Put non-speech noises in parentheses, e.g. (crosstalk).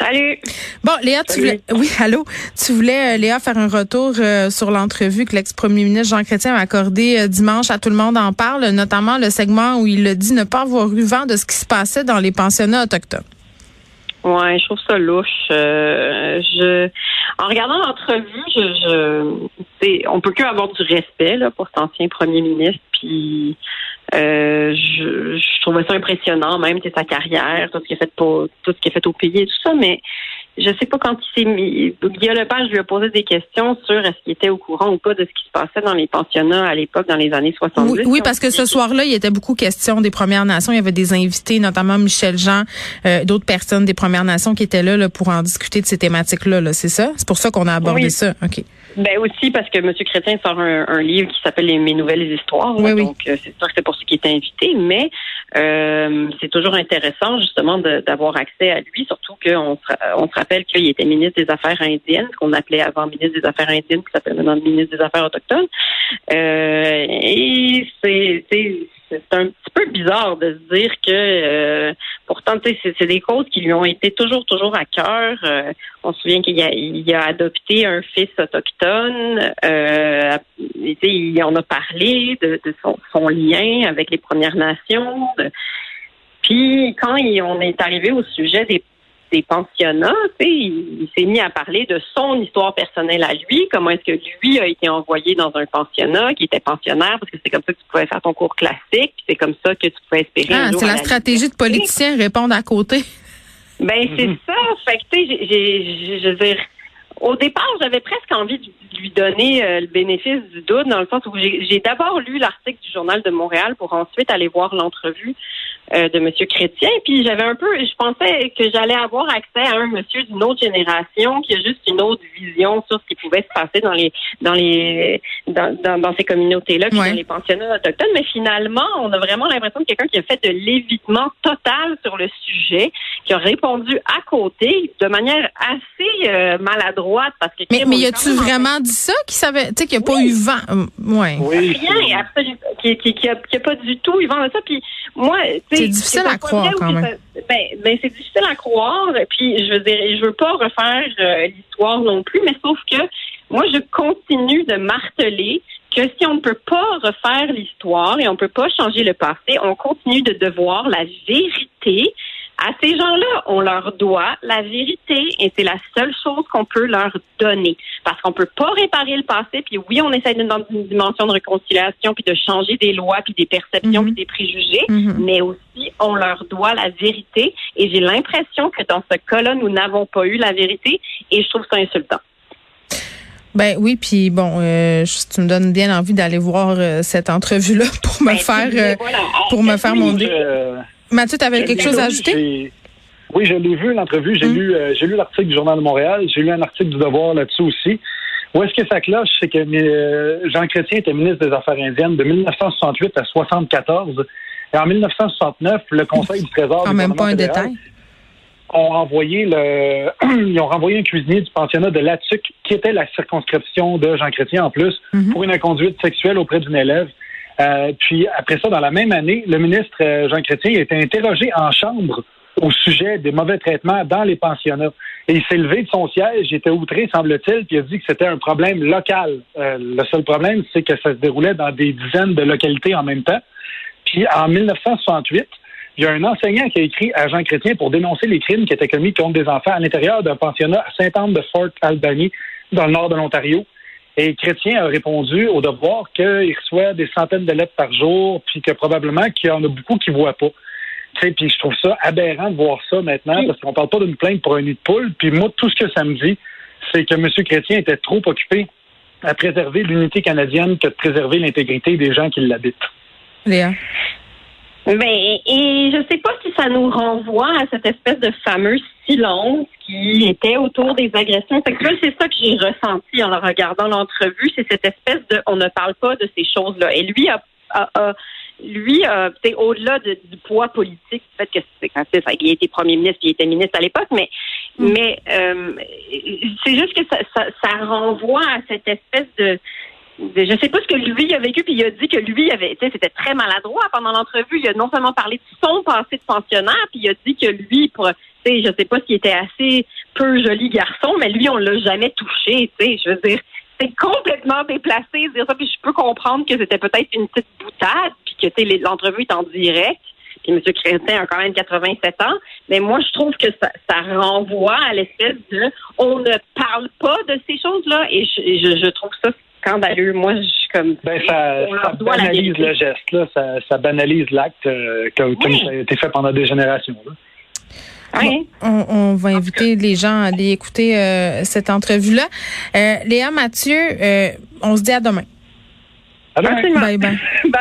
Salut. Bon, Léa, tu voulais, oui, allô, tu voulais, euh, Léa, faire un retour euh, sur l'entrevue que l'ex-premier ministre Jean Chrétien a accordé euh, dimanche à Tout le monde en parle, notamment le segment où il a dit ne pas avoir eu vent de ce qui se passait dans les pensionnats autochtones. Ouais, je trouve ça louche. Je, en regardant l'entrevue, je, je, c'est- on peut que avoir du respect là pour cet ancien premier ministre. Puis, euh, je trouvais ça impressionnant, même c'est sa carrière, tout ce qu'il a fait pour, tout ce qu'il a fait au pays et tout ça. Mais je sais pas quand il s'est mis. Guillaume Lepage lui a posé des questions sur est-ce qu'il était au courant ou pas de ce qui se passait dans les pensionnats à l'époque, dans les années 70. Oui, oui, parce que ce soir-là, il était beaucoup question des Premières Nations. Il y avait des invités, notamment Michel Jean, euh, d'autres personnes des Premières Nations qui étaient là, là, pour en discuter de ces thématiques-là. Là, c'est ça? C'est pour ça qu'on a abordé Oui. ça. OK. Ben aussi parce que M. Chrétien sort un, un livre qui s'appelle Les- Mes nouvelles histoires. Oui. Donc euh, c'est sûr que c'est pour ça qu'il est invité, mais euh, c'est toujours intéressant justement d'avoir accès à lui, surtout qu'on se, on se rappelle qu'il était ministre des Affaires indiennes, qu'on appelait avant ministre des Affaires indiennes, qui s'appelle maintenant ministre des Affaires autochtones. Euh, et c'est un petit peu bizarre de se dire que euh, pourtant c'est des causes qui lui ont été toujours toujours à cœur. Euh, on se souvient qu'il a, adopté un fils autochtone. Euh, et, il en a parlé de, son, lien avec les Premières Nations. Puis quand on est arrivé au sujet des, des pensionnats, tu sais, il, il s'est mis à parler de son histoire personnelle à lui, comment est-ce que lui a été envoyé dans un pensionnat, qui était pensionnaire, parce que c'est comme ça que tu pouvais faire ton cours classique, puis c'est comme ça que tu pouvais espérer. Ah, c'est la stratégie de politicien répondre à côté. ben, c'est ça. Fait que, tu sais, j'ai- j'ai- j'ai- je veux dire, au départ, j'avais presque envie de lui donner euh, le bénéfice du doute, dans le sens où j'ai d'abord lu l'article du Journal de Montréal pour ensuite aller voir l'entrevue euh, de Monsieur Chrétien. Puis j'avais un peu, je pensais que j'allais avoir accès à un monsieur d'une autre génération qui a juste une autre vision sur ce qui pouvait se passer dans les dans les dans, dans, dans ces communautés-là, puis Ouais. dans les pensionnats autochtones. Mais finalement, on a vraiment l'impression de quelqu'un qui a fait de l'évitement total sur le sujet, qui a répondu à côté de manière assez euh, maladroite parce que Mais, mais y a-tu vraiment dit ça? Qu'il savait, tu sais, qu'il n'y a pas eu vent? Hum, Ouais. Oui. rien, absolument, qui, qui, qui, a, qui a pas du tout eu vent de ça. Puis moi, C'est difficile à croire, quand même. ben, ben c'est difficile à croire. Puis je veux dire, je veux pas refaire euh, l'histoire non plus, mais sauf que moi, je continue de marteler que si on ne peut pas refaire l'histoire et on ne peut pas changer le passé, on continue de devoir la vérité. À ces gens-là, on leur doit la vérité et c'est la seule chose qu'on peut leur donner. Parce qu'on peut pas réparer le passé, puis oui, on essaie d'être dans une dimension de réconciliation, puis de changer des lois, puis des perceptions, Mhm. puis des préjugés, Mhm. mais aussi on leur doit la vérité. Et j'ai l'impression que dans ce cas-là, nous n'avons pas eu la vérité et je trouve ça insultant. Ben oui, puis bon, euh, tu me donnes bien envie d'aller voir euh, cette entrevue-là (laughs) pour me Ben, faire euh, voilà. pour me faire mon Mathieu, tu avais quelque chose à ajouter? Oui, je l'ai vu, l'entrevue. J'ai Hum. lu, euh, j'ai lu l'article du Journal de Montréal. J'ai lu un article du Devoir là-dessus aussi. Où est-ce que ça cloche? C'est que euh, Jean Chrétien était ministre des Affaires indiennes de 1968 à 74. Et en 1969, le Conseil du Trésor Quand même pas un fédéral détail. ont renvoyé le, (clears throat) ils ont renvoyé un cuisinier du pensionnat de Latuc, qui était la circonscription de Jean Chrétien en plus, Mhm. pour une inconduite sexuelle auprès d'une élève. Euh, puis après ça, dans la même année, le ministre euh, Jean Chrétien a été interrogé en chambre au sujet des mauvais traitements dans les pensionnats. Et il s'est levé de son siège, il était outré, semble-t-il, puis il a dit que c'était un problème local. Euh, le seul problème, c'est que ça se déroulait dans des dizaines de localités en même temps. Puis en 1968, il y a un enseignant qui a écrit à Jean Chrétien pour dénoncer les crimes qui étaient commis contre des enfants à l'intérieur d'un pensionnat à Sainte-Anne de Fort Albany, dans le nord de l'Ontario. Et Chrétien a répondu au devoir qu'il reçoit des centaines de lettres par jour, puis que probablement qu'il y en a beaucoup qui ne voient pas. Puis je trouve ça aberrant de voir ça maintenant, parce qu'on parle pas d'une plainte pour un nid de poule. Puis moi, tout ce que ça me dit, c'est que M. Chrétien était trop occupé à préserver l'unité canadienne que de préserver l'intégrité des gens qui l'habitent. Léa. Ben, et je sais pas si ça nous renvoie à cette espèce de fameux silence qui était autour des agressions sexuelles. C'est ça que j'ai ressenti en regardant l'entrevue. C'est cette espèce de on ne parle pas de ces choses-là. Et lui a, a- a- lui, euh, au-delà de, du poids politique, peut-être que c'est ça, il a été premier ministre, il était ministre à l'époque, mais Mm. mais euh, c'est juste que ça, ça, ça renvoie à cette espèce de- je sais pas ce que lui a vécu, puis il a dit que lui avait, c'était très maladroit pendant l'entrevue. Il a non seulement parlé de son passé de pensionnaire, puis il a dit que lui, pour, je sais pas s'il était assez peu joli garçon, mais lui, on l'a jamais touché, tu sais. Je veux dire, c'est complètement déplacé de dire ça, puis je peux comprendre que c'était peut-être une petite boutade, puis que, l'entrevue est en direct. Puis M. Chrétien a quand même 87 ans. Mais moi, je trouve que ça, renvoie à l'espèce de on ne parle pas de ces choses-là. Et je trouve ça scandaleux. Moi, je suis comme Ben, ça, ça banalise le geste, là. Ça, ça banalise l'acte euh, Oui. ça a été fait pendant des générations. là. Oui. On, on va inviter les gens à aller écouter euh, cette entrevue-là. Euh, Léa Mathieu, euh, on se dit à demain. À demain. Bye bye. (laughs) Bye.